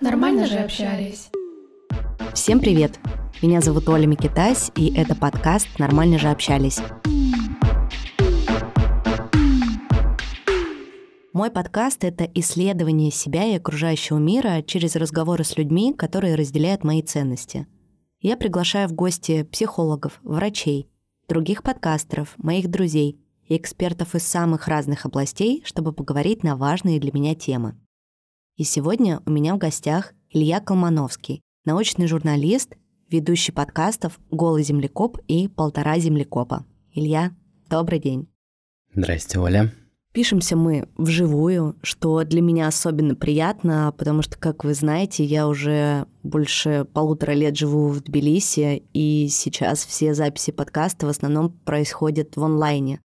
Нормально же общались. Всем привет! Меня зовут Оля Микитась, и это подкаст «Нормально же общались». Мой подкаст — это исследование себя и окружающего мира через разговоры с людьми, которые разделяют мои ценности. Я приглашаю в гости психологов, врачей, других подкастеров, моих друзей и экспертов из самых разных областей, чтобы поговорить на важные для меня темы. И сегодня у меня в гостях Илья Колмановский, научный журналист, ведущий подкастов «Голый землекоп» и «Полтора землекопа». Илья, добрый день. Здрасте, Оля. Пишемся мы вживую, что для меня особенно приятно, потому что, как вы знаете, я уже больше полутора лет живу в Тбилиси, и сейчас все записи подкаста в основном происходят в онлайне.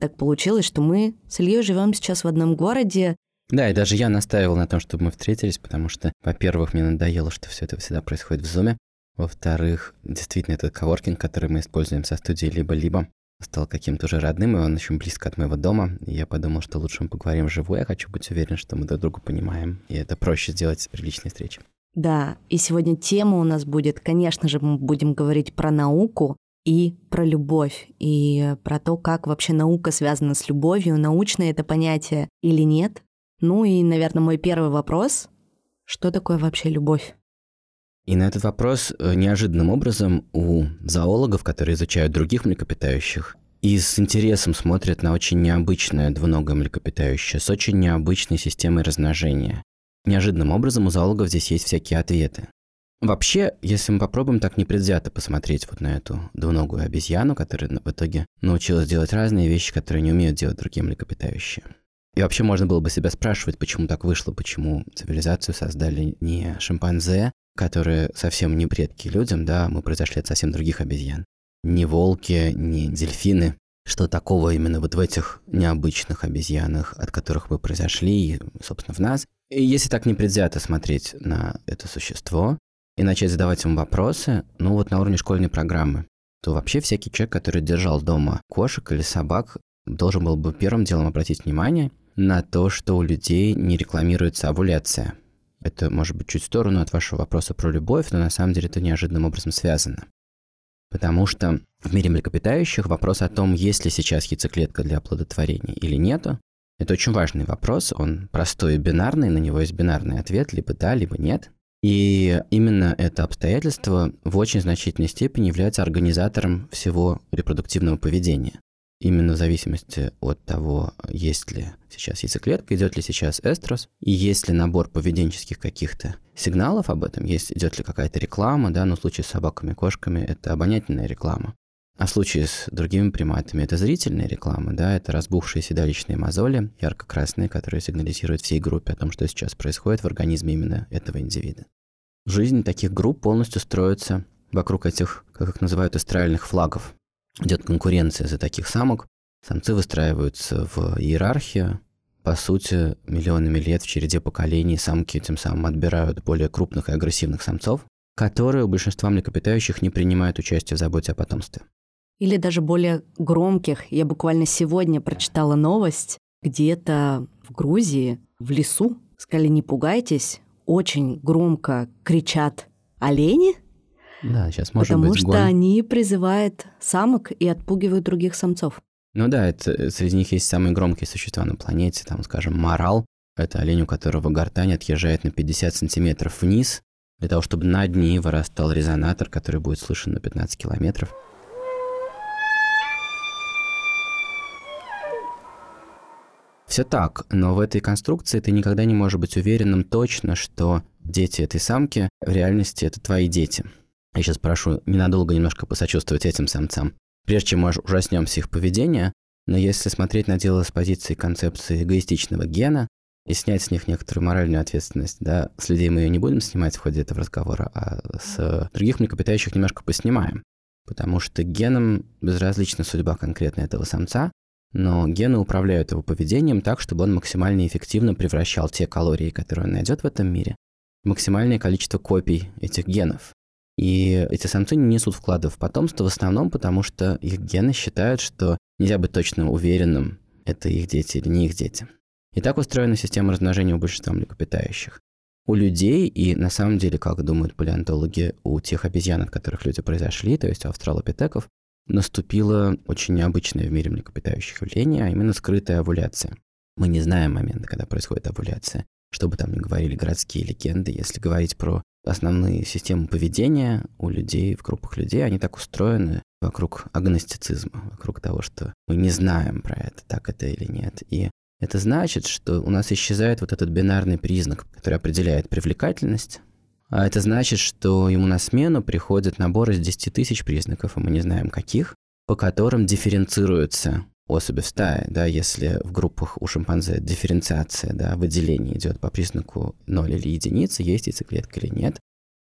Так получилось, что мы с Ильей живем сейчас в одном городе, да, и даже я настаивал на том, чтобы мы встретились, потому что, во-первых, мне надоело, что все это всегда происходит в Зуме. Во-вторых, действительно, этот коворкинг, который мы используем со студией либо-либо, стал каким-то уже родным, и он очень близко от моего дома. И я подумал, что лучше мы поговорим вживую. Я хочу быть уверен, что мы друг друга понимаем, и это проще сделать при личной встрече. Да, и сегодня тема у нас будет, конечно же, мы будем говорить про науку и про любовь, и про то, как вообще наука связана с любовью, научное это понятие или нет. Ну и, наверное, мой первый вопрос. Что такое вообще любовь? И на этот вопрос э, неожиданным образом у зоологов, которые изучают других млекопитающих, и с интересом смотрят на очень необычное двуногое млекопитающее с очень необычной системой размножения. Неожиданным образом у зоологов здесь есть всякие ответы. Вообще, если мы попробуем так непредвзято посмотреть вот на эту двуногую обезьяну, которая в итоге научилась делать разные вещи, которые не умеют делать другие млекопитающие, и вообще можно было бы себя спрашивать, почему так вышло, почему цивилизацию создали не шимпанзе, которые совсем не предки людям, да, мы произошли от совсем других обезьян. Не волки, не дельфины. Что такого именно вот в этих необычных обезьянах, от которых мы произошли, собственно, в нас. И если так непредвзято смотреть на это существо и начать задавать ему вопросы, ну вот на уровне школьной программы, то вообще всякий человек, который держал дома кошек или собак, должен был бы первым делом обратить внимание на то, что у людей не рекламируется овуляция. Это может быть чуть в сторону от вашего вопроса про любовь, но на самом деле это неожиданным образом связано. Потому что в мире млекопитающих вопрос о том, есть ли сейчас яйцеклетка для оплодотворения или нету, это очень важный вопрос, он простой и бинарный, на него есть бинарный ответ, либо да, либо нет. И именно это обстоятельство в очень значительной степени является организатором всего репродуктивного поведения именно в зависимости от того, есть ли сейчас яйцеклетка, идет ли сейчас эстрос, и есть ли набор поведенческих каких-то сигналов об этом, есть, идет ли какая-то реклама, да, но в случае с собаками и кошками это обонятельная реклама. А в случае с другими приматами это зрительная реклама, да, это разбухшие седалищные мозоли, ярко-красные, которые сигнализируют всей группе о том, что сейчас происходит в организме именно этого индивида. Жизнь таких групп полностью строится вокруг этих, как их называют, эстральных флагов, идет конкуренция за таких самок. Самцы выстраиваются в иерархию. По сути, миллионами лет в череде поколений самки тем самым отбирают более крупных и агрессивных самцов, которые у большинства млекопитающих не принимают участие в заботе о потомстве. Или даже более громких. Я буквально сегодня прочитала новость, где-то в Грузии, в лесу, сказали, не пугайтесь, очень громко кричат олени, да, сейчас может Потому быть что гон. они призывают самок и отпугивают других самцов. Ну да, это, среди них есть самые громкие существа на планете, там, скажем, морал. Это олень, у которого гортань отъезжает на 50 сантиметров вниз, для того, чтобы над ней вырастал резонатор, который будет слышен на 15 километров. Все так, но в этой конструкции ты никогда не можешь быть уверенным точно, что дети этой самки в реальности это твои дети. Я сейчас прошу ненадолго немножко посочувствовать этим самцам. Прежде чем мы ужаснемся их поведения, но если смотреть на дело с позиции концепции эгоистичного гена и снять с них некоторую моральную ответственность, да, с людей мы ее не будем снимать в ходе этого разговора, а с других млекопитающих немножко поснимаем. Потому что генам безразлична судьба конкретно этого самца, но гены управляют его поведением так, чтобы он максимально эффективно превращал те калории, которые он найдет в этом мире, в максимальное количество копий этих генов. И эти самцы не несут вкладов в потомство в основном потому, что их гены считают, что нельзя быть точно уверенным, это их дети или не их дети. И так устроена система размножения у большинства млекопитающих. У людей, и на самом деле, как думают палеонтологи, у тех обезьян, от которых люди произошли, то есть у австралопитеков, наступило очень необычное в мире млекопитающих явление, а именно скрытая овуляция. Мы не знаем момента, когда происходит овуляция. Что бы там ни говорили городские легенды, если говорить про основные системы поведения у людей, в группах людей, они так устроены вокруг агностицизма, вокруг того, что мы не знаем про это, так это или нет. И это значит, что у нас исчезает вот этот бинарный признак, который определяет привлекательность, а это значит, что ему на смену приходит набор из 10 тысяч признаков, и мы не знаем каких, по которым дифференцируются особи стае, да, если в группах у шимпанзе дифференциация, да, выделение идет по признаку 0 или единицы, есть яйцеклетка или нет,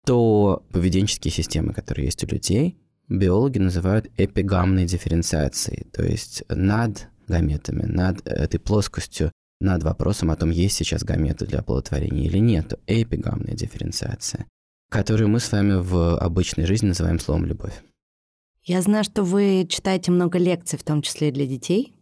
то поведенческие системы, которые есть у людей, биологи называют эпигамной дифференциацией, то есть над гаметами, над этой плоскостью, над вопросом о том, есть сейчас гаметы для оплодотворения или нет, эпигамная дифференциация, которую мы с вами в обычной жизни называем словом «любовь». Я знаю, что вы читаете много лекций, в том числе и для детей.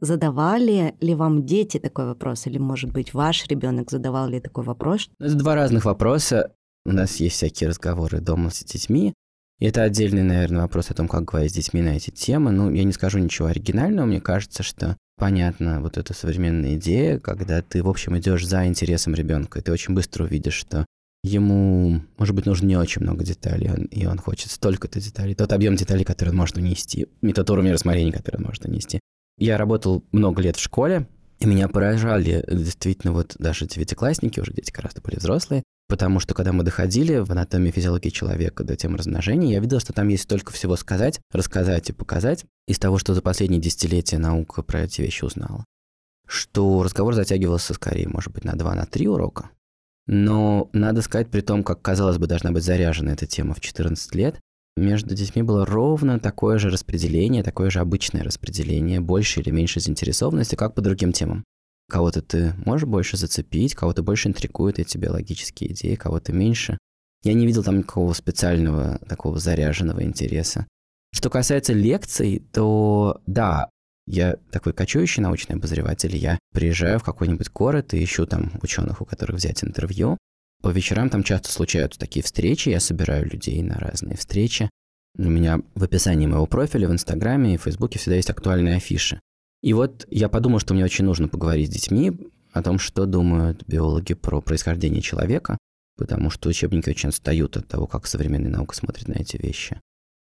Задавали ли вам дети такой вопрос? Или, может быть, ваш ребенок задавал ли такой вопрос? Это два разных вопроса. У нас есть всякие разговоры дома с детьми. И это отдельный, наверное, вопрос о том, как говорить с детьми на эти темы. Ну, я не скажу ничего оригинального. Мне кажется, что понятна вот эта современная идея, когда ты, в общем, идешь за интересом ребенка, и ты очень быстро увидишь, что ему, может быть, нужно не очень много деталей, и он хочет столько-то деталей, тот объем деталей, который он может унести, тот уровень рассмотрения, который он может унести. Я работал много лет в школе, и меня поражали действительно вот даже девятиклассники, уже дети гораздо более взрослые, потому что когда мы доходили в анатомии физиологии человека до темы размножения, я видел, что там есть столько всего сказать, рассказать и показать из того, что за последние десятилетия наука про эти вещи узнала, что разговор затягивался скорее, может быть, на два, на три урока, но надо сказать, при том, как, казалось бы, должна быть заряжена эта тема в 14 лет, между детьми было ровно такое же распределение, такое же обычное распределение, больше или меньше заинтересованности, как по другим темам. Кого-то ты можешь больше зацепить, кого-то больше интригуют эти биологические идеи, кого-то меньше. Я не видел там никакого специального такого заряженного интереса. Что касается лекций, то да, я такой кочующий научный обозреватель, я приезжаю в какой-нибудь город и ищу там ученых, у которых взять интервью. По вечерам там часто случаются такие встречи, я собираю людей на разные встречи. У меня в описании моего профиля в Инстаграме и Фейсбуке всегда есть актуальные афиши. И вот я подумал, что мне очень нужно поговорить с детьми о том, что думают биологи про происхождение человека, потому что учебники очень отстают от того, как современная наука смотрит на эти вещи.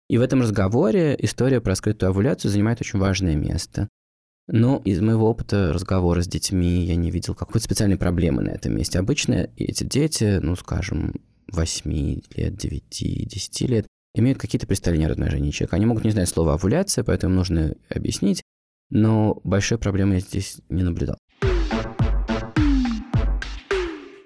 И в этом разговоре история про скрытую овуляцию занимает очень важное место. Но из моего опыта разговора с детьми я не видел какой-то специальной проблемы на этом месте. Обычно эти дети, ну, скажем, 8 лет, 9, 10 лет, имеют какие-то представления о размножении. Они могут не знать слова овуляция, поэтому нужно объяснить, но большой проблемы я здесь не наблюдал.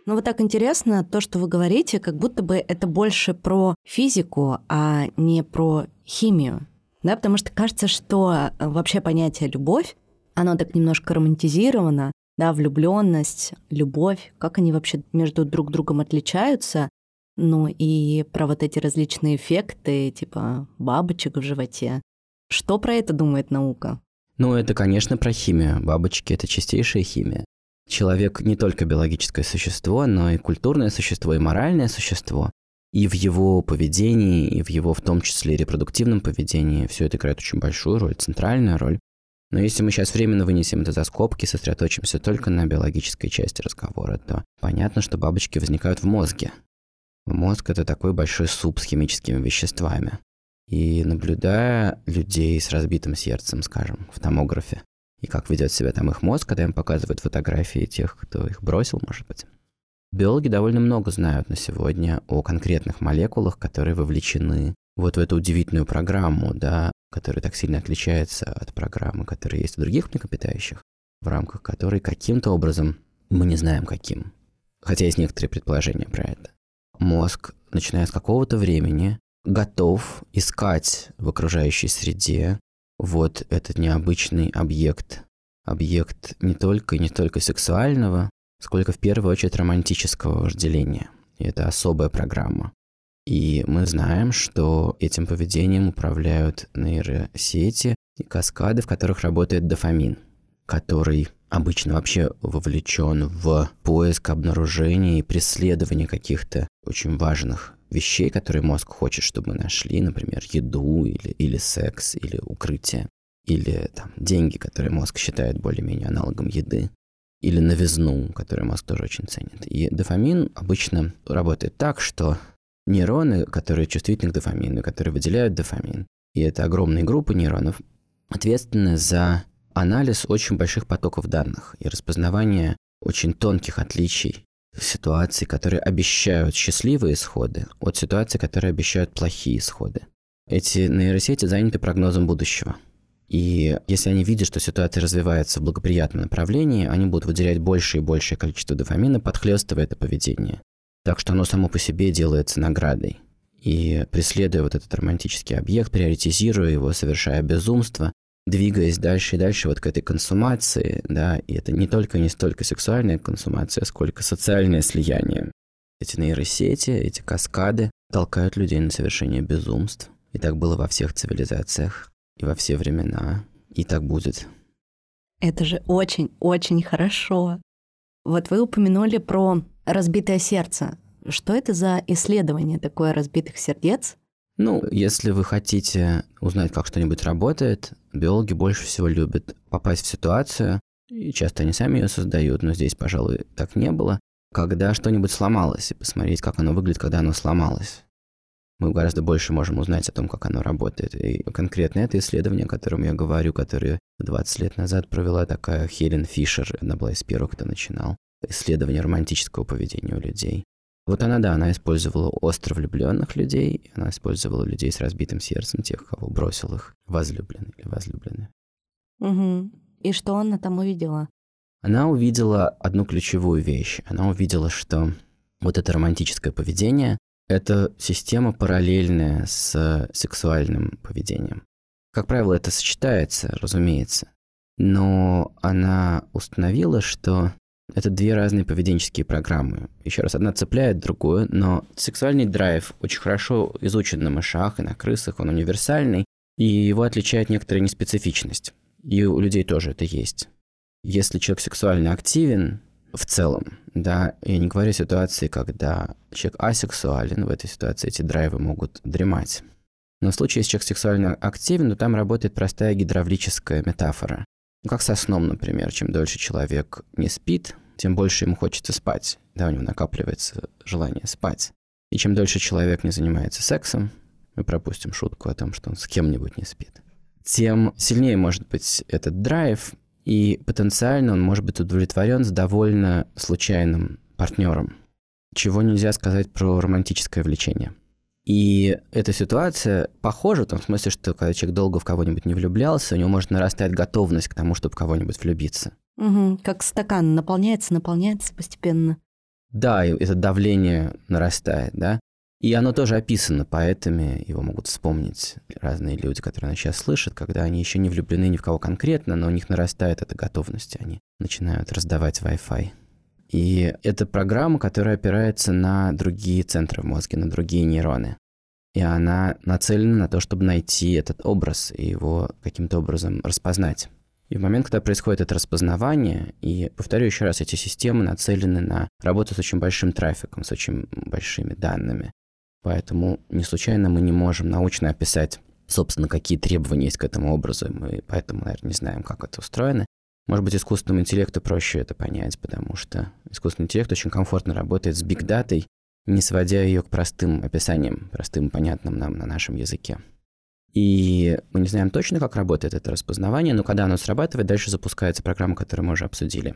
Ну вот так интересно то, что вы говорите, как будто бы это больше про физику, а не про химию. Да, потому что кажется, что э, вообще понятие любовь, оно так немножко романтизировано, да, влюбленность, любовь, как они вообще между друг другом отличаются, ну и про вот эти различные эффекты, типа бабочек в животе. Что про это думает наука? Ну, это, конечно, про химию. Бабочки — это чистейшая химия. Человек не только биологическое существо, но и культурное существо, и моральное существо. И в его поведении, и в его в том числе репродуктивном поведении все это играет очень большую роль, центральную роль. Но если мы сейчас временно вынесем это за скобки, сосредоточимся только на биологической части разговора, то понятно, что бабочки возникают в мозге. Мозг – это такой большой суп с химическими веществами. И наблюдая людей с разбитым сердцем, скажем, в томографе, и как ведет себя там их мозг, когда им показывают фотографии тех, кто их бросил, может быть. Биологи довольно много знают на сегодня о конкретных молекулах, которые вовлечены вот в эту удивительную программу, да, которая так сильно отличается от программы, которая есть у других млекопитающих, в рамках которой каким-то образом, мы не знаем каким, хотя есть некоторые предположения про это, мозг, начиная с какого-то времени, готов искать в окружающей среде вот этот необычный объект. Объект не только не только сексуального, сколько в первую очередь романтического вожделения. И это особая программа. И мы знаем, что этим поведением управляют нейросети и каскады, в которых работает дофамин, который обычно вообще вовлечен в поиск, обнаружение и преследование каких-то очень важных вещей, которые мозг хочет, чтобы мы нашли, например, еду или, или секс, или укрытие, или там, деньги, которые мозг считает более-менее аналогом еды, или новизну, которую мозг тоже очень ценит. И дофамин обычно работает так, что нейроны, которые чувствительны к дофамину, которые выделяют дофамин, и это огромные группы нейронов, ответственны за анализ очень больших потоков данных и распознавание очень тонких отличий ситуаций, которые обещают счастливые исходы, от ситуаций, которые обещают плохие исходы. Эти нейросети заняты прогнозом будущего. И если они видят, что ситуация развивается в благоприятном направлении, они будут выделять больше и большее количество дофамина, подхлестывая это поведение. Так что оно само по себе делается наградой. И преследуя вот этот романтический объект, приоритизируя его, совершая безумство, двигаясь дальше и дальше вот к этой консумации, да, и это не только не столько сексуальная консумация, сколько социальное слияние. Эти нейросети, эти каскады толкают людей на совершение безумств. И так было во всех цивилизациях, и во все времена, и так будет. Это же очень-очень хорошо. Вот вы упомянули про разбитое сердце. Что это за исследование такое разбитых сердец? Ну, если вы хотите узнать, как что-нибудь работает, биологи больше всего любят попасть в ситуацию, и часто они сами ее создают, но здесь, пожалуй, так не было, когда что-нибудь сломалось, и посмотреть, как оно выглядит, когда оно сломалось. Мы гораздо больше можем узнать о том, как оно работает. И конкретно это исследование, о котором я говорю, которое 20 лет назад провела такая Хелен Фишер, она была из первых, кто начинал. Исследование романтического поведения у людей. Вот она, да, она использовала остро влюбленных людей, она использовала людей с разбитым сердцем, тех, кого бросил их возлюбленный или возлюбленная. Угу. И что она там увидела? Она увидела одну ключевую вещь. Она увидела, что вот это романтическое поведение – это система параллельная с сексуальным поведением. Как правило, это сочетается, разумеется. Но она установила, что это две разные поведенческие программы. Еще раз, одна цепляет другую, но сексуальный драйв очень хорошо изучен на мышах и на крысах, он универсальный, и его отличает некоторая неспецифичность. И у людей тоже это есть. Если человек сексуально активен в целом, да, я не говорю о ситуации, когда человек асексуален, в этой ситуации эти драйвы могут дремать. Но в случае, если человек сексуально активен, то там работает простая гидравлическая метафора. Ну, как со сном, например. Чем дольше человек не спит, тем больше ему хочется спать. Да, у него накапливается желание спать. И чем дольше человек не занимается сексом, мы пропустим шутку о том, что он с кем-нибудь не спит, тем сильнее может быть этот драйв, и потенциально он может быть удовлетворен с довольно случайным партнером, чего нельзя сказать про романтическое влечение – и эта ситуация похожа в том смысле, что когда человек долго в кого-нибудь не влюблялся, у него может нарастать готовность к тому, чтобы в кого-нибудь влюбиться. Угу, как стакан наполняется, наполняется постепенно. Да, и это давление нарастает, да. И оно тоже описано поэтами, его могут вспомнить разные люди, которые нас сейчас слышат, когда они еще не влюблены ни в кого конкретно, но у них нарастает эта готовность, они начинают раздавать Wi-Fi. И это программа, которая опирается на другие центры в мозге, на другие нейроны. И она нацелена на то, чтобы найти этот образ и его каким-то образом распознать. И в момент, когда происходит это распознавание, и повторю еще раз, эти системы нацелены на работу с очень большим трафиком, с очень большими данными. Поэтому не случайно мы не можем научно описать, собственно, какие требования есть к этому образу, мы поэтому, наверное, не знаем, как это устроено. Может быть, искусственному интеллекту проще это понять, потому что искусственный интеллект очень комфортно работает с бигдатой, не сводя ее к простым описаниям, простым, понятным нам на нашем языке. И мы не знаем точно, как работает это распознавание, но когда оно срабатывает, дальше запускается программа, которую мы уже обсудили.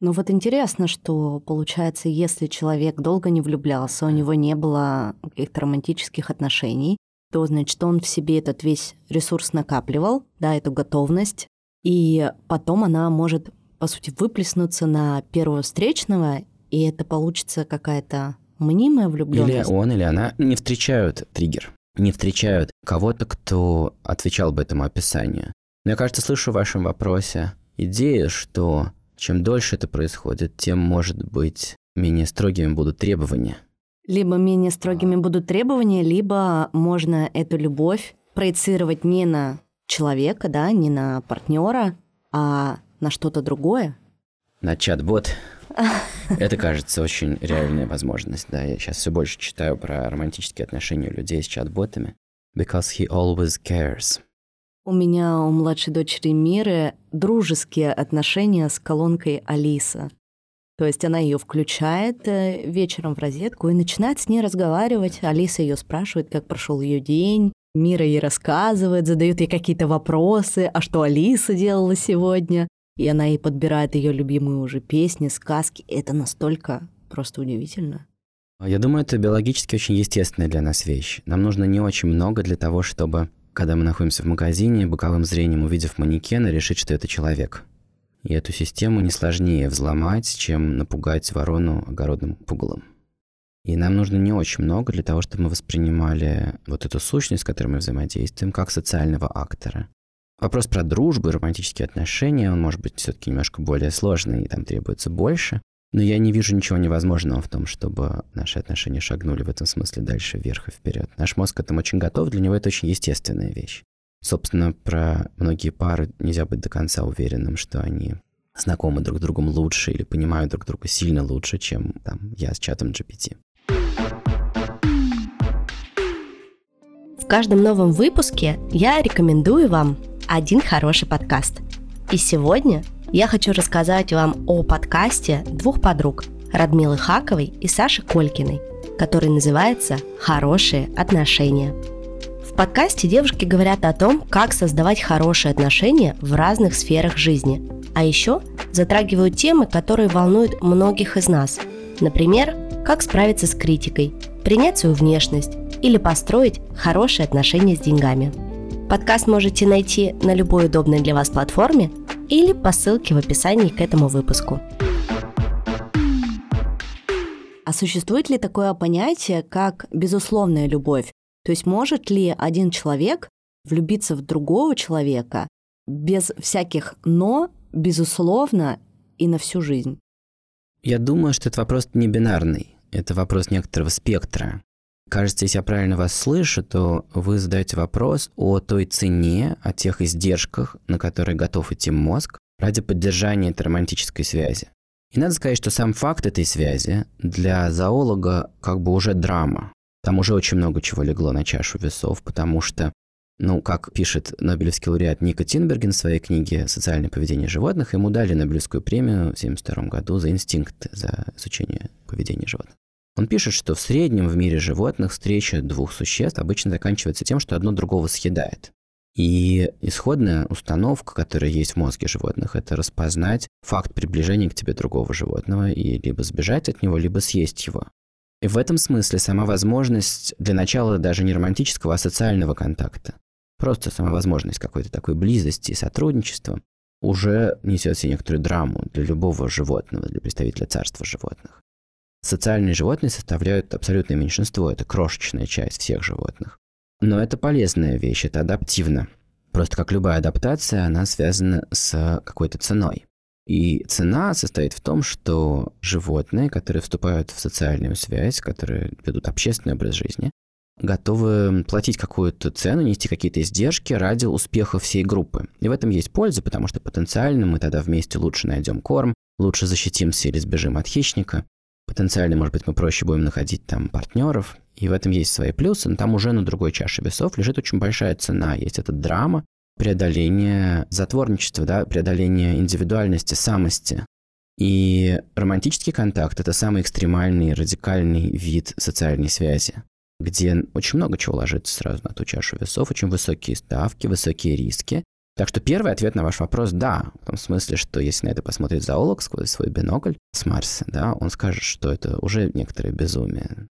Ну вот интересно, что получается, если человек долго не влюблялся, у него не было каких-то романтических отношений, то значит, он в себе этот весь ресурс накапливал, да, эту готовность, и потом она может, по сути, выплеснуться на первого встречного, и это получится какая-то мнимая влюбленность. Или он, или она не встречают триггер, не встречают кого-то, кто отвечал бы этому описанию. Но я, кажется, слышу в вашем вопросе идею, что чем дольше это происходит, тем, может быть, менее строгими будут требования. Либо менее строгими будут требования, либо можно эту любовь проецировать не на человека, да, не на партнера, а на что-то другое. На чат-бот. Это, кажется, очень реальная возможность. Да, я сейчас все больше читаю про романтические отношения людей с чат-ботами. Because he always cares. У меня у младшей дочери Миры дружеские отношения с колонкой Алиса. То есть она ее включает э, вечером в розетку и начинает с ней разговаривать. Алиса ее спрашивает, как прошел ее день. Мира ей рассказывает, задает ей какие-то вопросы, а что Алиса делала сегодня. И она ей подбирает ее любимые уже песни, сказки. Это настолько просто удивительно. Я думаю, это биологически очень естественная для нас вещь. Нам нужно не очень много для того, чтобы когда мы находимся в магазине, боковым зрением увидев манекена, решить, что это человек. И эту систему не сложнее взломать, чем напугать ворону огородным пугалом. И нам нужно не очень много для того, чтобы мы воспринимали вот эту сущность, с которой мы взаимодействуем, как социального актора. Вопрос про дружбу и романтические отношения, он может быть все-таки немножко более сложный, и там требуется больше. Но я не вижу ничего невозможного в том, чтобы наши отношения шагнули в этом смысле дальше вверх и вперед. Наш мозг к этому очень готов, для него это очень естественная вещь. Собственно, про многие пары нельзя быть до конца уверенным, что они знакомы друг с другом лучше или понимают друг друга сильно лучше, чем там, я с чатом GPT. Каждом новом выпуске я рекомендую вам один хороший подкаст. И сегодня я хочу рассказать вам о подкасте двух подруг Радмилы Хаковой и Саши Колькиной, который называется «Хорошие отношения». В подкасте девушки говорят о том, как создавать хорошие отношения в разных сферах жизни, а еще затрагивают темы, которые волнуют многих из нас. Например, как справиться с критикой, принять свою внешность или построить хорошие отношения с деньгами. Подкаст можете найти на любой удобной для вас платформе – или по ссылке в описании к этому выпуску. А существует ли такое понятие, как безусловная любовь? То есть может ли один человек влюбиться в другого человека без всяких «но», безусловно, и на всю жизнь? Я думаю, что это вопрос не бинарный. Это вопрос некоторого спектра. Кажется, если я правильно вас слышу, то вы задаете вопрос о той цене, о тех издержках, на которые готов идти мозг ради поддержания этой романтической связи. И надо сказать, что сам факт этой связи для зоолога как бы уже драма. Там уже очень много чего легло на чашу весов, потому что, ну, как пишет Нобелевский лауреат Ника Тинберген в своей книге «Социальное поведение животных», ему дали Нобелевскую премию в 1972 году за инстинкт, за изучение поведения животных. Он пишет, что в среднем в мире животных встреча двух существ обычно заканчивается тем, что одно другого съедает. И исходная установка, которая есть в мозге животных, это распознать факт приближения к тебе другого животного и либо сбежать от него, либо съесть его. И в этом смысле сама возможность для начала даже не романтического, а социального контакта, просто сама возможность какой-то такой близости и сотрудничества уже несет себе некоторую драму для любого животного, для представителя царства животных. Социальные животные составляют абсолютное меньшинство, это крошечная часть всех животных. Но это полезная вещь, это адаптивно. Просто как любая адаптация, она связана с какой-то ценой. И цена состоит в том, что животные, которые вступают в социальную связь, которые ведут общественный образ жизни, готовы платить какую-то цену, нести какие-то издержки ради успеха всей группы. И в этом есть польза, потому что потенциально мы тогда вместе лучше найдем корм, лучше защитимся или сбежим от хищника потенциально, может быть, мы проще будем находить там партнеров, и в этом есть свои плюсы, но там уже на другой чаше весов лежит очень большая цена. Есть эта драма, преодоление затворничества, да, преодоление индивидуальности, самости. И романтический контакт – это самый экстремальный, радикальный вид социальной связи, где очень много чего ложится сразу на ту чашу весов, очень высокие ставки, высокие риски, так что первый ответ на ваш вопрос – да. В том смысле, что если на это посмотрит зоолог сквозь свой бинокль с Марса, да, он скажет, что это уже некоторое безумие.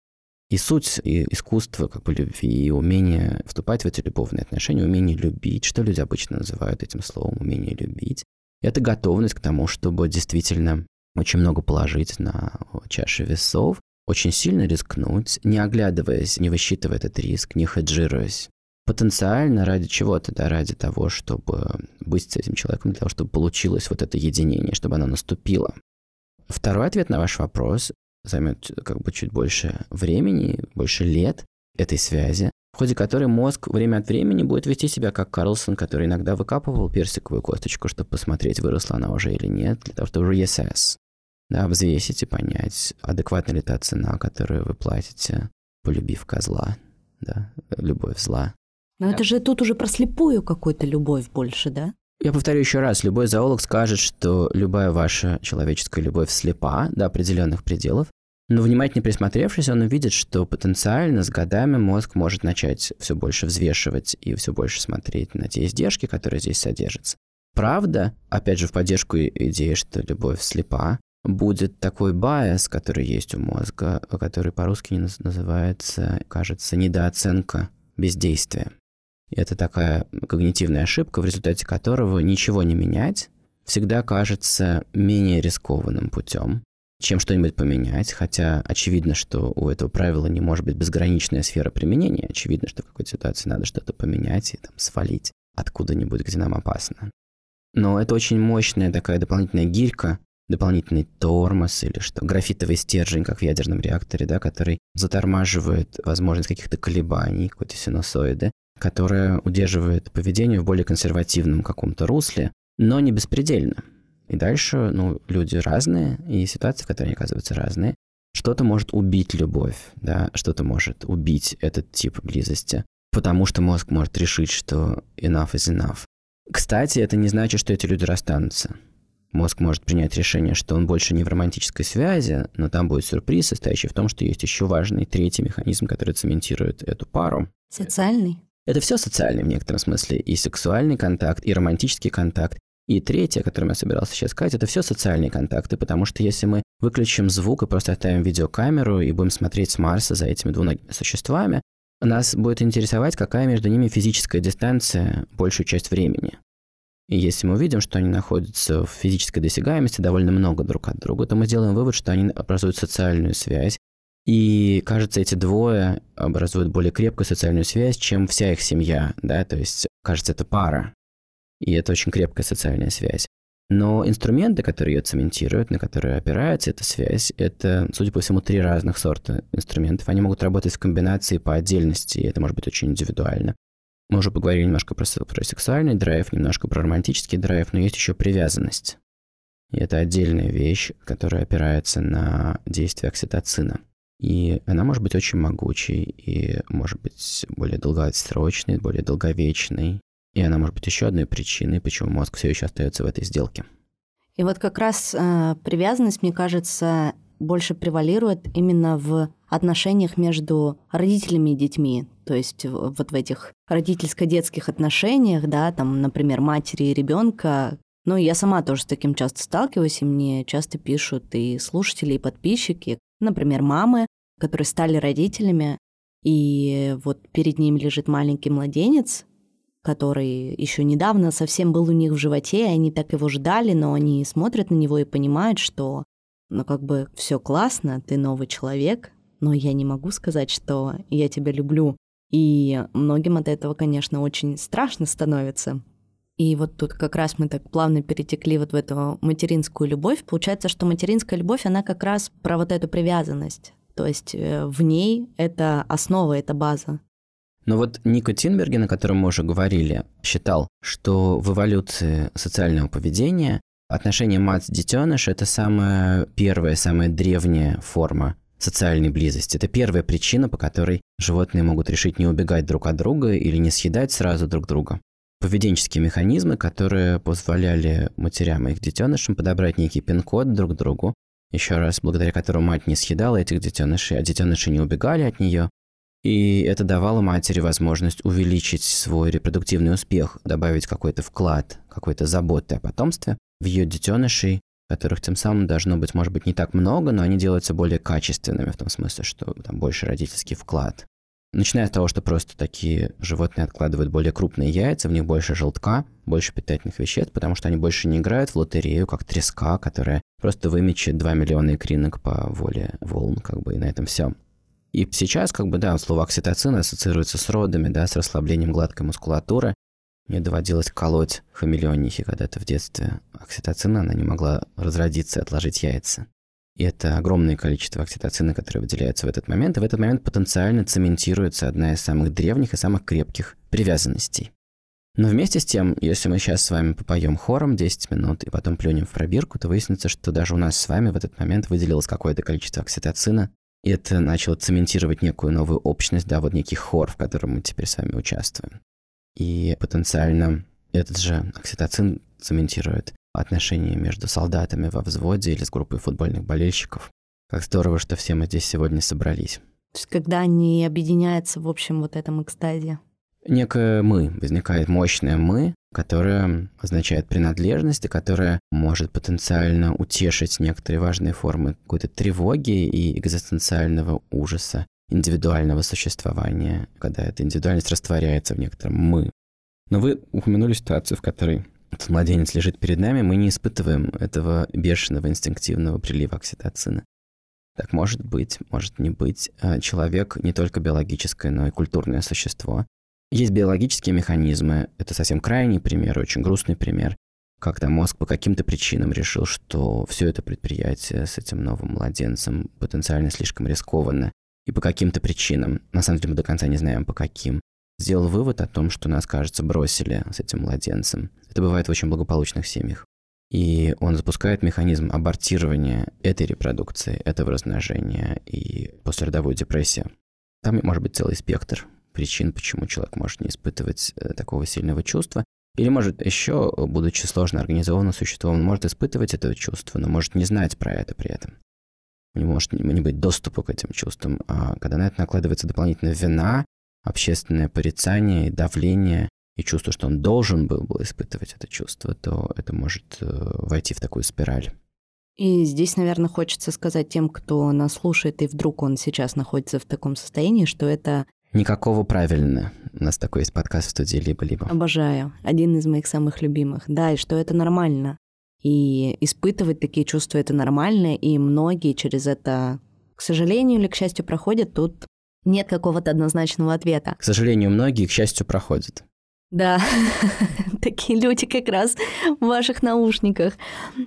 И суть и искусство как бы любви, и умение вступать в эти любовные отношения, умение любить, что люди обычно называют этим словом умение любить, это готовность к тому, чтобы действительно очень много положить на чаши весов, очень сильно рискнуть, не оглядываясь, не высчитывая этот риск, не хеджируясь потенциально ради чего-то, да, ради того, чтобы быть с этим человеком, для того, чтобы получилось вот это единение, чтобы оно наступило. Второй ответ на ваш вопрос займет как бы чуть больше времени, больше лет этой связи, в ходе которой мозг время от времени будет вести себя как Карлсон, который иногда выкапывал персиковую косточку, чтобы посмотреть, выросла она уже или нет, для того, чтобы reassess, да, взвесить и понять, адекватна ли та цена, которую вы платите, полюбив козла, да, любовь зла. Но это же тут уже про слепую какую-то любовь больше, да? Я повторю еще раз, любой зоолог скажет, что любая ваша человеческая любовь слепа до определенных пределов, но внимательно присмотревшись, он увидит, что потенциально с годами мозг может начать все больше взвешивать и все больше смотреть на те издержки, которые здесь содержатся. Правда, опять же, в поддержку идеи, что любовь слепа, будет такой байс, который есть у мозга, который по-русски называется, кажется, недооценка бездействия. Это такая когнитивная ошибка, в результате которого ничего не менять всегда кажется менее рискованным путем, чем что-нибудь поменять, хотя очевидно, что у этого правила не может быть безграничная сфера применения, очевидно, что в какой-то ситуации надо что-то поменять и там свалить откуда-нибудь, где нам опасно. Но это очень мощная такая дополнительная гирька, дополнительный тормоз или что, графитовый стержень, как в ядерном реакторе, да, который затормаживает возможность каких-то колебаний, какой-то синусоиды, которая удерживает поведение в более консервативном каком-то русле, но не беспредельно. И дальше, ну, люди разные, и ситуации, в которой они оказываются разные. Что-то может убить любовь, да, что-то может убить этот тип близости, потому что мозг может решить, что enough is enough. Кстати, это не значит, что эти люди расстанутся. Мозг может принять решение, что он больше не в романтической связи, но там будет сюрприз, состоящий в том, что есть еще важный третий механизм, который цементирует эту пару. Социальный? Это все социальный в некотором смысле, и сексуальный контакт, и романтический контакт. И третье, о котором я собирался сейчас сказать, это все социальные контакты, потому что если мы выключим звук и просто оставим видеокамеру и будем смотреть с Марса за этими двуногими существами, нас будет интересовать, какая между ними физическая дистанция большую часть времени. И если мы увидим, что они находятся в физической досягаемости довольно много друг от друга, то мы сделаем вывод, что они образуют социальную связь, и, кажется, эти двое образуют более крепкую социальную связь, чем вся их семья, да, то есть, кажется, это пара. И это очень крепкая социальная связь. Но инструменты, которые ее цементируют, на которые опирается эта связь, это, судя по всему, три разных сорта инструментов. Они могут работать в комбинации по отдельности, и это может быть очень индивидуально. Мы уже поговорили немножко про, про сексуальный драйв, немножко про романтический драйв, но есть еще привязанность. И это отдельная вещь, которая опирается на действие окситоцина. И она может быть очень могучей, и может быть более долгосрочной, более долговечной. И она может быть еще одной причиной, почему мозг все еще остается в этой сделке. И вот как раз э, привязанность, мне кажется, больше превалирует именно в отношениях между родителями и детьми. То есть вот в этих родительско-детских отношениях, да, там, например, матери и ребенка. Ну, я сама тоже с таким часто сталкиваюсь, и мне часто пишут и слушатели, и подписчики, Например, мамы, которые стали родителями, и вот перед ними лежит маленький младенец, который еще недавно совсем был у них в животе, и они так его ждали, но они смотрят на него и понимают, что ну как бы все классно, ты новый человек, но я не могу сказать, что я тебя люблю. И многим от этого, конечно, очень страшно становится. И вот тут как раз мы так плавно перетекли вот в эту материнскую любовь. Получается, что материнская любовь, она как раз про вот эту привязанность. То есть э, в ней это основа, это база. Но вот Нико Тинберген, о котором мы уже говорили, считал, что в эволюции социального поведения отношение мать-детеныш – это самая первая, самая древняя форма социальной близости. Это первая причина, по которой животные могут решить не убегать друг от друга или не съедать сразу друг друга поведенческие механизмы, которые позволяли матерям и их детенышам подобрать некий пин-код друг другу, еще раз, благодаря которому мать не съедала этих детенышей, а детеныши не убегали от нее. И это давало матери возможность увеличить свой репродуктивный успех, добавить какой-то вклад, какой-то заботы о потомстве в ее детенышей, которых тем самым должно быть, может быть, не так много, но они делаются более качественными, в том смысле, что там больше родительский вклад. Начиная с того, что просто такие животные откладывают более крупные яйца, в них больше желтка, больше питательных веществ, потому что они больше не играют в лотерею, как треска, которая просто вымечет 2 миллиона икринок по воле волн, как бы, и на этом все. И сейчас, как бы, да, слово окситоцин ассоциируется с родами, да, с расслаблением гладкой мускулатуры. Мне доводилось колоть хамелеонихи когда-то в детстве. Окситоцина, она не могла разродиться и отложить яйца. И это огромное количество окситоцина, которое выделяется в этот момент, и в этот момент потенциально цементируется одна из самых древних и самых крепких привязанностей. Но вместе с тем, если мы сейчас с вами попоем хором 10 минут и потом плюнем в пробирку, то выяснится, что даже у нас с вами в этот момент выделилось какое-то количество окситоцина, и это начало цементировать некую новую общность, да, вот некий хор, в котором мы теперь с вами участвуем. И потенциально этот же окситоцин цементирует отношения между солдатами во взводе или с группой футбольных болельщиков. Как здорово, что все мы здесь сегодня собрались. То есть когда они объединяются в общем вот этом экстазе. Некое «мы», возникает мощное «мы», которое означает принадлежность и которое может потенциально утешить некоторые важные формы какой-то тревоги и экзистенциального ужаса индивидуального существования, когда эта индивидуальность растворяется в некотором «мы». Но вы упомянули ситуацию, в которой этот младенец лежит перед нами, мы не испытываем этого бешеного инстинктивного прилива окситоцина. Так может быть, может не быть. А человек не только биологическое, но и культурное существо. Есть биологические механизмы, это совсем крайний пример, очень грустный пример, когда мозг по каким-то причинам решил, что все это предприятие с этим новым младенцем потенциально слишком рискованно, и по каким-то причинам, на самом деле мы до конца не знаем по каким, сделал вывод о том, что нас, кажется, бросили с этим младенцем. Это бывает в очень благополучных семьях. И он запускает механизм абортирования этой репродукции, этого размножения и послеродовую депрессию. Там может быть целый спектр причин, почему человек может не испытывать э, такого сильного чувства. Или может еще, будучи сложно организованным существом, он может испытывать это чувство, но может не знать про это при этом. У него может не быть доступа к этим чувствам. А когда на это накладывается дополнительная вина, общественное порицание и давление, и чувство, что он должен был бы испытывать это чувство, то это может э, войти в такую спираль. И здесь, наверное, хочется сказать тем, кто нас слушает, и вдруг он сейчас находится в таком состоянии, что это... Никакого правильно. У нас такой есть подкаст в студии «Либо-либо». Обожаю. Один из моих самых любимых. Да, и что это нормально. И испытывать такие чувства — это нормально, и многие через это, к сожалению или к счастью, проходят. Тут нет какого-то однозначного ответа. К сожалению, многие, к счастью, проходят. Да, такие люди как раз в ваших наушниках.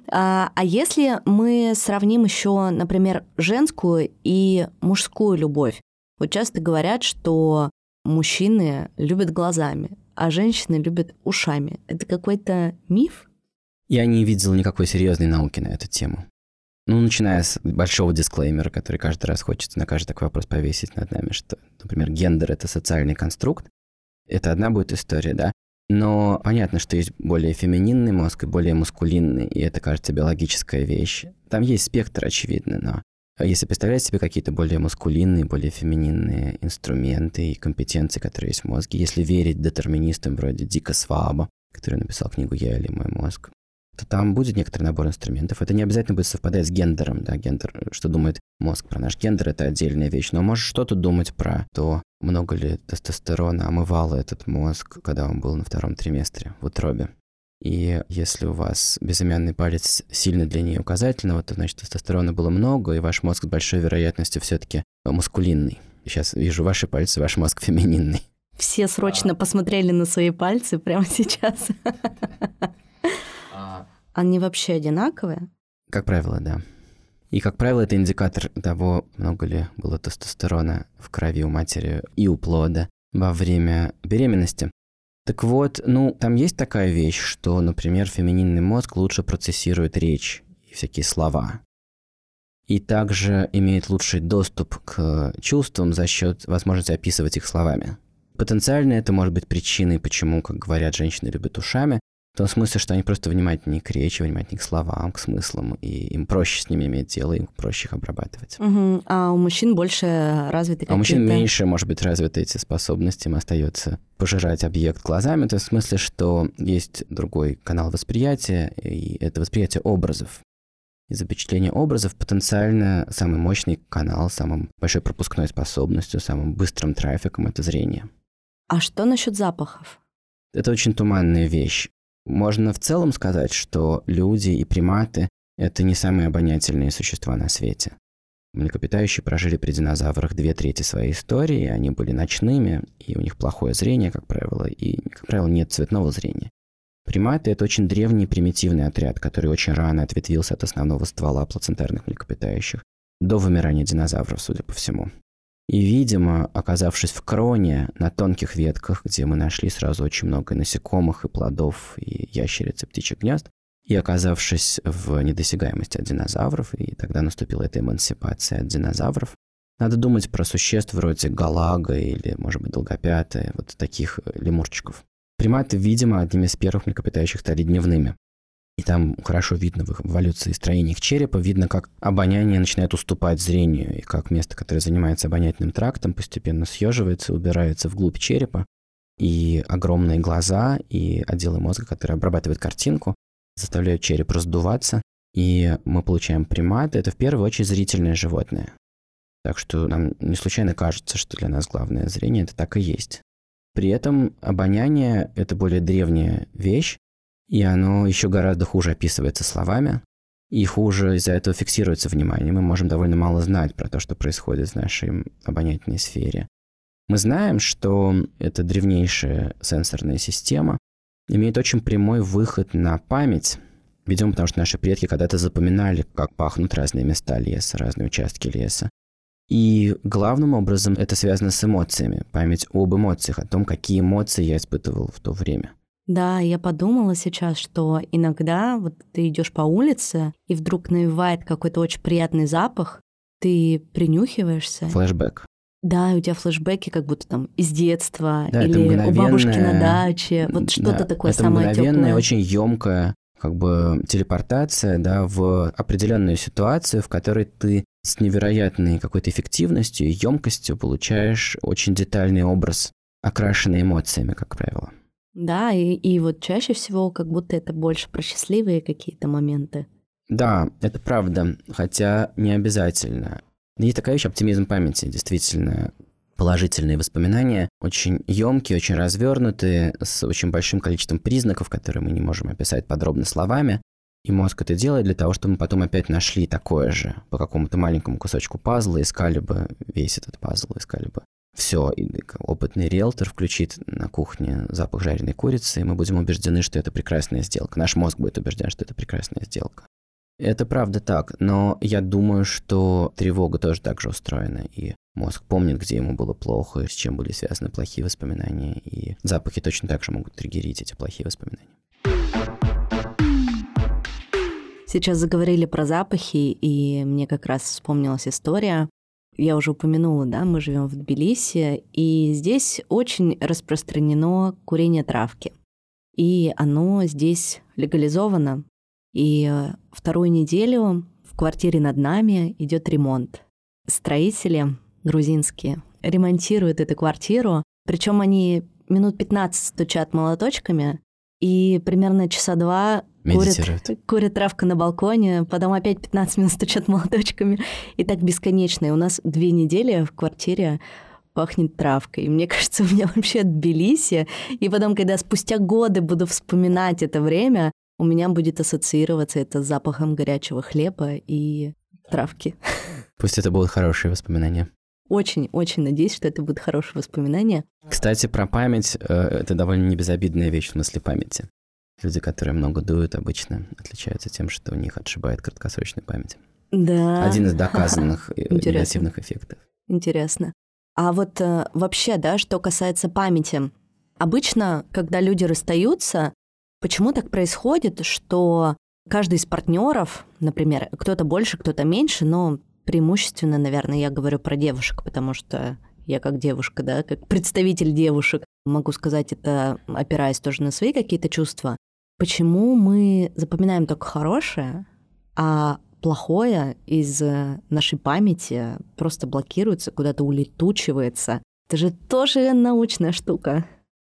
А, а если мы сравним еще, например, женскую и мужскую любовь? Вот часто говорят, что мужчины любят глазами, а женщины любят ушами. Это какой-то миф? Я не видел никакой серьезной науки на эту тему. Ну, начиная с большого дисклеймера, который каждый раз хочется на каждый такой вопрос повесить над нами, что, например, гендер — это социальный конструкт. Это одна будет история, да? Но понятно, что есть более фемининный мозг и более мускулинный, и это, кажется, биологическая вещь. Там есть спектр, очевидно, но если представлять себе какие-то более мускулинные, более фемининные инструменты и компетенции, которые есть в мозге, если верить детерминистам вроде Дика Сваба, который написал книгу «Я или мой мозг», то там будет некоторый набор инструментов. Это не обязательно будет совпадать с гендером, да, гендер, что думает мозг про наш гендер, это отдельная вещь, но может что-то думать про то, много ли тестостерона омывало этот мозг, когда он был на втором триместре в утробе. И если у вас безымянный палец сильно длиннее указательного, то значит тестостерона было много, и ваш мозг с большой вероятностью все-таки мускулинный. Сейчас вижу ваши пальцы, ваш мозг фемининный. Все срочно посмотрели на свои пальцы прямо сейчас. Они вообще одинаковые? Как правило, да. И, как правило, это индикатор того, много ли было тестостерона в крови у матери и у плода во время беременности. Так вот, ну, там есть такая вещь, что, например, фемининный мозг лучше процессирует речь и всякие слова. И также имеет лучший доступ к чувствам за счет возможности описывать их словами. Потенциально это может быть причиной, почему, как говорят, женщины любят ушами, в том смысле, что они просто внимательнее к речи, внимательнее к словам, к смыслам, и им проще с ними иметь дело, им проще их обрабатывать. Угу. А у мужчин больше развиты А у мужчин меньше, может быть, развиты эти способности, им остается пожирать объект глазами, то есть в смысле, что есть другой канал восприятия, и это восприятие образов. И запечатление образов потенциально самый мощный канал, самым большой пропускной способностью, самым быстрым трафиком — это зрение. А что насчет запахов? Это очень туманная вещь. Можно в целом сказать, что люди и приматы – это не самые обонятельные существа на свете. Млекопитающие прожили при динозаврах две трети своей истории, они были ночными, и у них плохое зрение, как правило, и, как правило, нет цветного зрения. Приматы – это очень древний примитивный отряд, который очень рано ответвился от основного ствола плацентарных млекопитающих, до вымирания динозавров, судя по всему. И, видимо, оказавшись в кроне, на тонких ветках, где мы нашли сразу очень много насекомых и плодов, и ящериц, и птичьих гнезд, и оказавшись в недосягаемости от динозавров, и тогда наступила эта эмансипация от динозавров, надо думать про существ вроде галага или, может быть, долгопятая, вот таких лемурчиков. Приматы, видимо, одними из первых млекопитающих стали дневными. И там хорошо видно в эволюции строения их черепа, видно, как обоняние начинает уступать зрению, и как место, которое занимается обонятельным трактом, постепенно съеживается, убирается вглубь черепа, и огромные глаза, и отделы мозга, которые обрабатывают картинку, заставляют череп раздуваться, и мы получаем приматы. Это в первую очередь зрительное животное. Так что нам не случайно кажется, что для нас главное зрение это так и есть. При этом обоняние – это более древняя вещь, и оно еще гораздо хуже описывается словами, и хуже из-за этого фиксируется внимание. Мы можем довольно мало знать про то, что происходит в нашей обонятельной сфере. Мы знаем, что эта древнейшая сенсорная система имеет очень прямой выход на память, видимо, потому что наши предки когда-то запоминали, как пахнут разные места леса, разные участки леса. И главным образом это связано с эмоциями, память об эмоциях, о том, какие эмоции я испытывал в то время. Да, я подумала сейчас, что иногда вот ты идешь по улице, и вдруг навевает какой-то очень приятный запах, ты принюхиваешься. Флэшбэк. Да, у тебя флешбеки как будто там из детства да, или у бабушки на даче. Вот что-то да, такое это самое мгновенное, очень емкое как бы телепортация да, в определенную ситуацию, в которой ты с невероятной какой-то эффективностью и емкостью получаешь очень детальный образ, окрашенный эмоциями, как правило. Да, и, и вот чаще всего как будто это больше про счастливые какие-то моменты. Да, это правда, хотя не обязательно. Есть такая вещь, оптимизм памяти, действительно положительные воспоминания, очень емкие, очень развернутые, с очень большим количеством признаков, которые мы не можем описать подробно словами. И мозг это делает для того, чтобы мы потом опять нашли такое же по какому-то маленькому кусочку пазла, искали бы весь этот пазл, искали бы все. И опытный риэлтор включит на кухне запах жареной курицы, и мы будем убеждены, что это прекрасная сделка. Наш мозг будет убежден, что это прекрасная сделка. Это правда так, но я думаю, что тревога тоже так же устроена, и мозг помнит, где ему было плохо, с чем были связаны плохие воспоминания, и запахи точно так же могут триггерить эти плохие воспоминания. Сейчас заговорили про запахи, и мне как раз вспомнилась история. Я уже упомянула, да, мы живем в Тбилиси, и здесь очень распространено курение травки. И оно здесь легализовано, и э, вторую неделю в квартире над нами идет ремонт. Строители грузинские ремонтируют эту квартиру, причем они минут 15 стучат молоточками, и примерно часа два курят, курят травку на балконе, потом опять 15 минут стучат молоточками, и так бесконечно. И у нас две недели в квартире пахнет травкой. Мне кажется, у меня вообще Тбилиси. И потом, когда спустя годы буду вспоминать это время, у меня будет ассоциироваться это с запахом горячего хлеба и травки. Пусть это будут хорошие воспоминания. Очень-очень надеюсь, что это будут хорошие воспоминания. Кстати, про память э, – это довольно небезобидная вещь в смысле памяти. Люди, которые много дуют, обычно отличаются тем, что у них отшибает краткосрочная память. Да. Один из доказанных негативных эффектов. Интересно. А вот э, вообще, да, что касается памяти. Обычно, когда люди расстаются, Почему так происходит, что каждый из партнеров, например, кто-то больше, кто-то меньше, но преимущественно, наверное, я говорю про девушек, потому что я как девушка, да, как представитель девушек, могу сказать это, опираясь тоже на свои какие-то чувства. Почему мы запоминаем только хорошее, а плохое из нашей памяти просто блокируется, куда-то улетучивается? Это же тоже научная штука.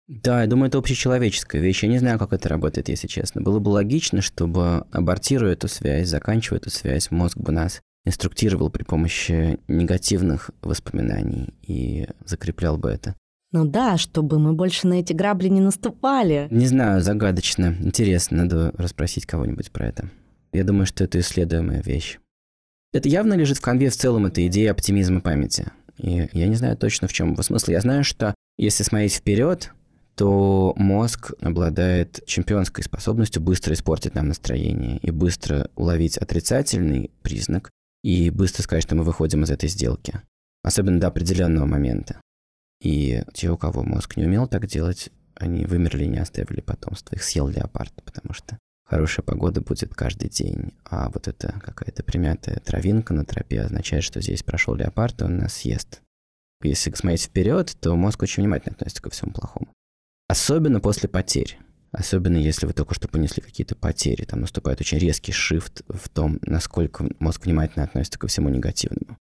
Да, я думаю, это общечеловеческая вещь. Я не знаю, как это работает, если честно. Было бы логично, чтобы, абортируя эту связь, заканчивая эту связь, мозг бы нас инструктировал при помощи негативных воспоминаний и закреплял бы это. Ну да, чтобы мы больше на эти грабли не наступали. Не знаю, загадочно. Интересно, надо расспросить кого-нибудь про это. Я думаю, что это исследуемая вещь. Это явно лежит в конве в целом эта идея оптимизма памяти. И я не знаю точно, в чем его смысл. Я знаю, что если смотреть вперед, то мозг обладает чемпионской способностью быстро испортить нам настроение и быстро уловить отрицательный признак и быстро сказать, что мы выходим из этой сделки. Особенно до определенного момента. И те, у кого мозг не умел так делать, они вымерли и не оставили потомство. Их съел леопард, потому что хорошая погода будет каждый день, а вот эта какая-то примятая травинка на тропе означает, что здесь прошел леопард, и он нас съест. Если смотреть вперед, то мозг очень внимательно относится ко всему плохому. Особенно после потерь. Особенно если вы только что понесли какие-то потери. Там наступает очень резкий шифт в том, насколько мозг внимательно относится ко всему негативному.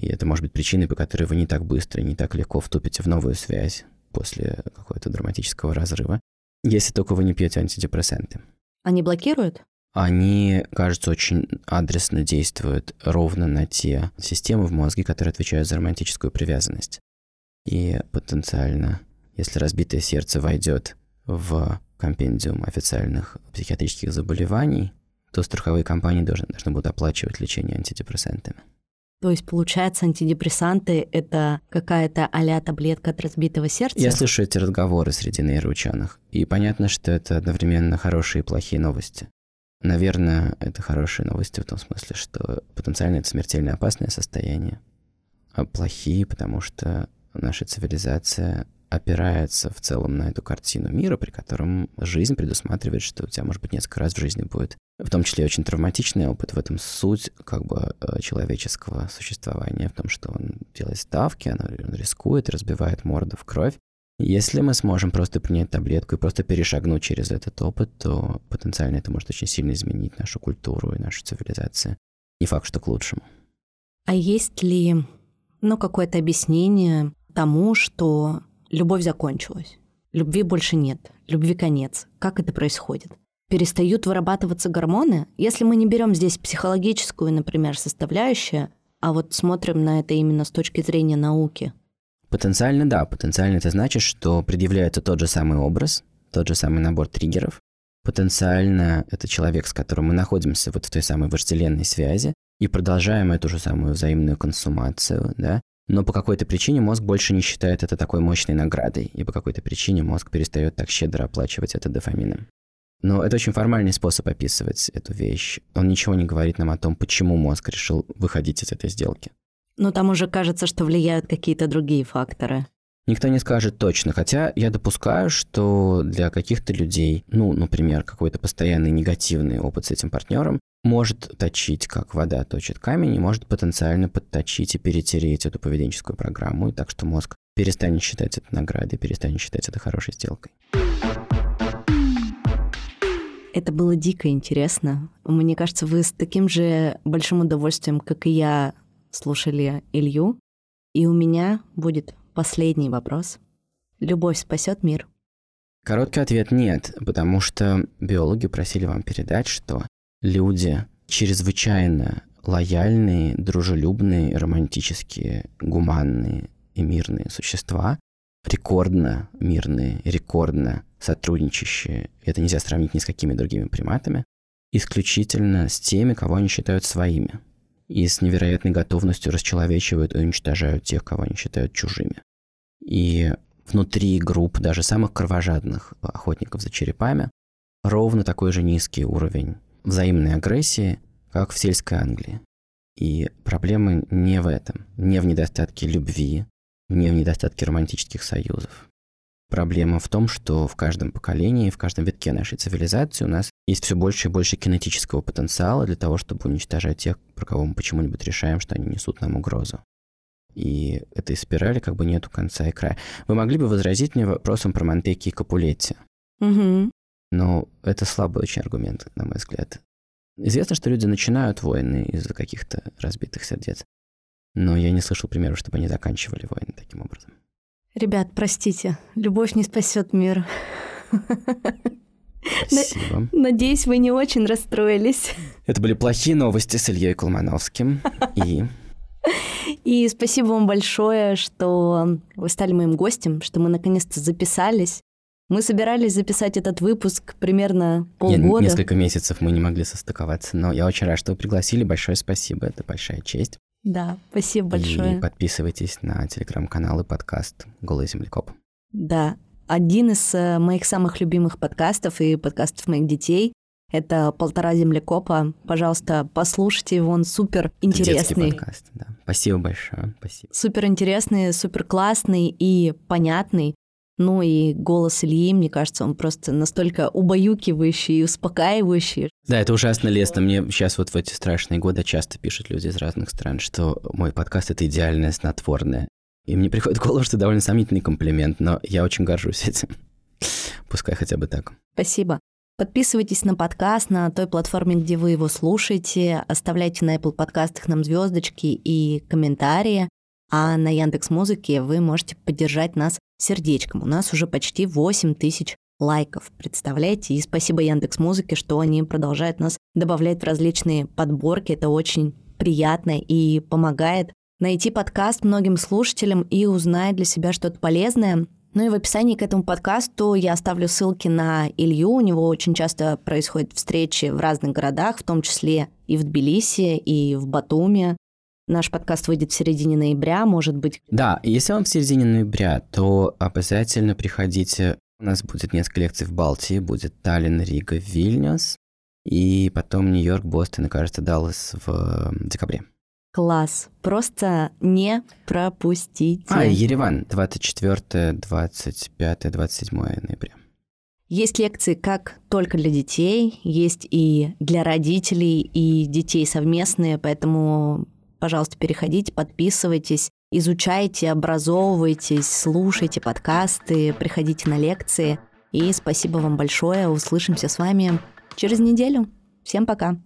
И это может быть причиной, по которой вы не так быстро не так легко вступите в новую связь после какого-то драматического разрыва, если только вы не пьете антидепрессанты. Они блокируют? Они, кажется, очень адресно действуют ровно на те системы в мозге, которые отвечают за романтическую привязанность. И потенциально если разбитое сердце войдет в компендиум официальных психиатрических заболеваний, то страховые компании должны, должны будут оплачивать лечение антидепрессантами. То есть, получается, антидепрессанты — это какая-то а таблетка от разбитого сердца? Я слышу эти разговоры среди нейроученых, и понятно, что это одновременно хорошие и плохие новости. Наверное, это хорошие новости в том смысле, что потенциально это смертельно опасное состояние, а плохие, потому что наша цивилизация опирается в целом на эту картину мира, при котором жизнь предусматривает, что у тебя, может быть, несколько раз в жизни будет, в том числе очень травматичный опыт. В этом суть как бы э, человеческого существования, в том, что он делает ставки, он рискует, разбивает морду в кровь. Если мы сможем просто принять таблетку и просто перешагнуть через этот опыт, то потенциально это может очень сильно изменить нашу культуру и нашу цивилизацию. Не факт, что к лучшему. А есть ли ну, какое-то объяснение тому, что любовь закончилась. Любви больше нет, любви конец. Как это происходит? Перестают вырабатываться гормоны? Если мы не берем здесь психологическую, например, составляющую, а вот смотрим на это именно с точки зрения науки. Потенциально да, потенциально это значит, что предъявляется тот же самый образ, тот же самый набор триггеров. Потенциально это человек, с которым мы находимся вот в той самой вожделенной связи и продолжаем эту же самую взаимную консумацию, да, но по какой-то причине мозг больше не считает это такой мощной наградой, и по какой-то причине мозг перестает так щедро оплачивать это дофамином. Но это очень формальный способ описывать эту вещь. Он ничего не говорит нам о том, почему мозг решил выходить из этой сделки. Но там уже кажется, что влияют какие-то другие факторы. Никто не скажет точно, хотя я допускаю, что для каких-то людей, ну, например, какой-то постоянный негативный опыт с этим партнером может точить, как вода точит камень, и может потенциально подточить и перетереть эту поведенческую программу, и так что мозг перестанет считать это наградой, перестанет считать это хорошей сделкой. Это было дико интересно. Мне кажется, вы с таким же большим удовольствием, как и я, слушали Илью. И у меня будет последний вопрос. Любовь спасет мир? Короткий ответ нет, потому что биологи просили вам передать, что люди чрезвычайно лояльные, дружелюбные, романтические, гуманные и мирные существа, рекордно мирные, рекордно сотрудничающие, это нельзя сравнить ни с какими другими приматами, исключительно с теми, кого они считают своими, и с невероятной готовностью расчеловечивают и уничтожают тех, кого они считают чужими. И внутри групп, даже самых кровожадных охотников за черепами, ровно такой же низкий уровень взаимной агрессии, как в сельской Англии. И проблемы не в этом, не в недостатке любви, не в недостатке романтических союзов. Проблема в том, что в каждом поколении, в каждом витке нашей цивилизации у нас есть все больше и больше кинетического потенциала для того, чтобы уничтожать тех, про кого мы почему-нибудь решаем, что они несут нам угрозу. И этой спирали как бы нету конца и края. Вы могли бы возразить мне вопросом про Монтеки и Капулетти? Угу. Но это слабый очень аргумент, на мой взгляд. Известно, что люди начинают войны из-за каких-то разбитых сердец. Но я не слышал примеров, чтобы они заканчивали войны таким образом. Ребят, простите, любовь не спасет мир. Спасибо. Надеюсь, вы не очень расстроились. Это были плохие новости с Ильей Колмановским. И... И спасибо вам большое, что вы стали моим гостем, что мы наконец-то записались. Мы собирались записать этот выпуск примерно полгода. Несколько месяцев мы не могли состыковаться, но я очень рад, что вы пригласили. Большое спасибо, это большая честь. Да, спасибо большое. И подписывайтесь на телеграм-канал и подкаст «Голый землекоп». Да, один из э, моих самых любимых подкастов и подкастов моих детей. Это «Полтора землекопа». Пожалуйста, послушайте его, он супер интересный. подкаст, да. Спасибо большое, спасибо. Супер интересный, супер классный и понятный. Ну и голос Ильи, мне кажется, он просто настолько убаюкивающий и успокаивающий. Да, это ужасно лестно. Мне сейчас вот в эти страшные годы часто пишут люди из разных стран, что мой подкаст — это идеальное снотворное. И мне приходит в голову, что довольно сомнительный комплимент, но я очень горжусь этим. Пускай хотя бы так. Спасибо. Подписывайтесь на подкаст на той платформе, где вы его слушаете. Оставляйте на Apple подкастах нам звездочки и комментарии. А на Яндекс Музыке вы можете поддержать нас сердечком. У нас уже почти 8 тысяч лайков, представляете? И спасибо Яндекс Музыке, что они продолжают нас добавлять в различные подборки. Это очень приятно и помогает найти подкаст многим слушателям и узнать для себя что-то полезное. Ну и в описании к этому подкасту я оставлю ссылки на Илью. У него очень часто происходят встречи в разных городах, в том числе и в Тбилиси, и в Батуми. Наш подкаст выйдет в середине ноября, может быть. Да, если он в середине ноября, то обязательно приходите. У нас будет несколько лекций в Балтии, будет Таллин, Рига, Вильнюс, и потом Нью-Йорк, Бостон и, кажется, Даллас в декабре. Класс. Просто не пропустите. А, Ереван, 24, 25, 27 ноября. Есть лекции как только для детей, есть и для родителей, и детей совместные, поэтому Пожалуйста, переходите, подписывайтесь, изучайте, образовывайтесь, слушайте подкасты, приходите на лекции. И спасибо вам большое. Услышимся с вами через неделю. Всем пока.